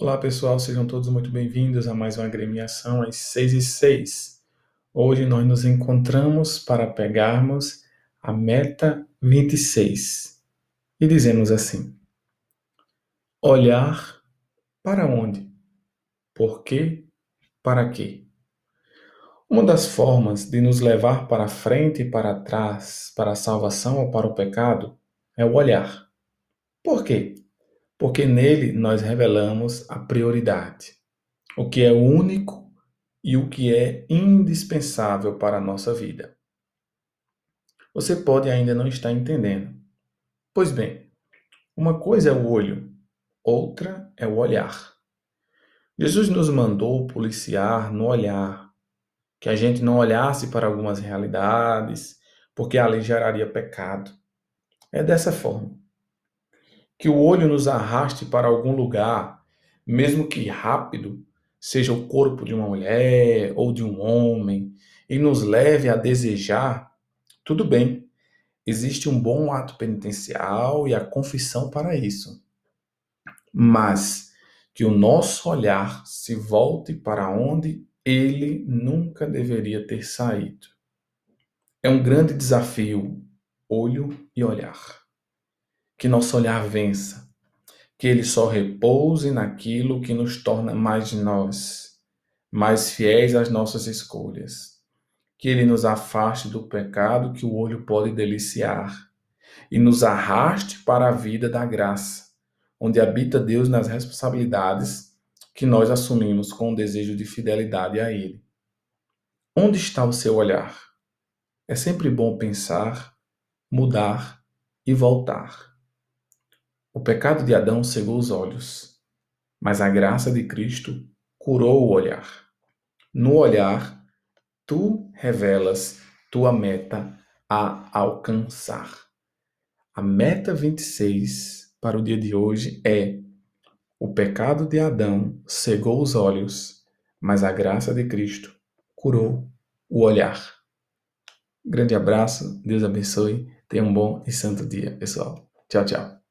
Olá pessoal, sejam todos muito bem-vindos a mais uma agremiação às 6 e 6. Hoje nós nos encontramos para pegarmos a meta 26 e dizemos assim: Olhar para onde? Por quê? Para quê? Uma das formas de nos levar para frente e para trás, para a salvação ou para o pecado, é o olhar. Por quê? Porque nele nós revelamos a prioridade, o que é único e o que é indispensável para a nossa vida. Você pode ainda não estar entendendo. Pois bem, uma coisa é o olho, outra é o olhar. Jesus nos mandou policiar no olhar, que a gente não olhasse para algumas realidades, porque ali geraria pecado. É dessa forma que o olho nos arraste para algum lugar, mesmo que rápido, seja o corpo de uma mulher ou de um homem, e nos leve a desejar, tudo bem. Existe um bom ato penitencial e a confissão para isso. Mas que o nosso olhar se volte para onde ele nunca deveria ter saído. É um grande desafio, olho e olhar que nosso olhar vença, que ele só repouse naquilo que nos torna mais nós, mais fiéis às nossas escolhas, que ele nos afaste do pecado que o olho pode deliciar e nos arraste para a vida da graça, onde habita Deus nas responsabilidades que nós assumimos com o desejo de fidelidade a Ele. Onde está o seu olhar? É sempre bom pensar, mudar e voltar. O pecado de Adão cegou os olhos, mas a graça de Cristo curou o olhar. No olhar, tu revelas tua meta a alcançar. A meta 26 para o dia de hoje é: o pecado de Adão cegou os olhos, mas a graça de Cristo curou o olhar. Grande abraço, Deus abençoe, tenha um bom e santo dia, pessoal. Tchau, tchau.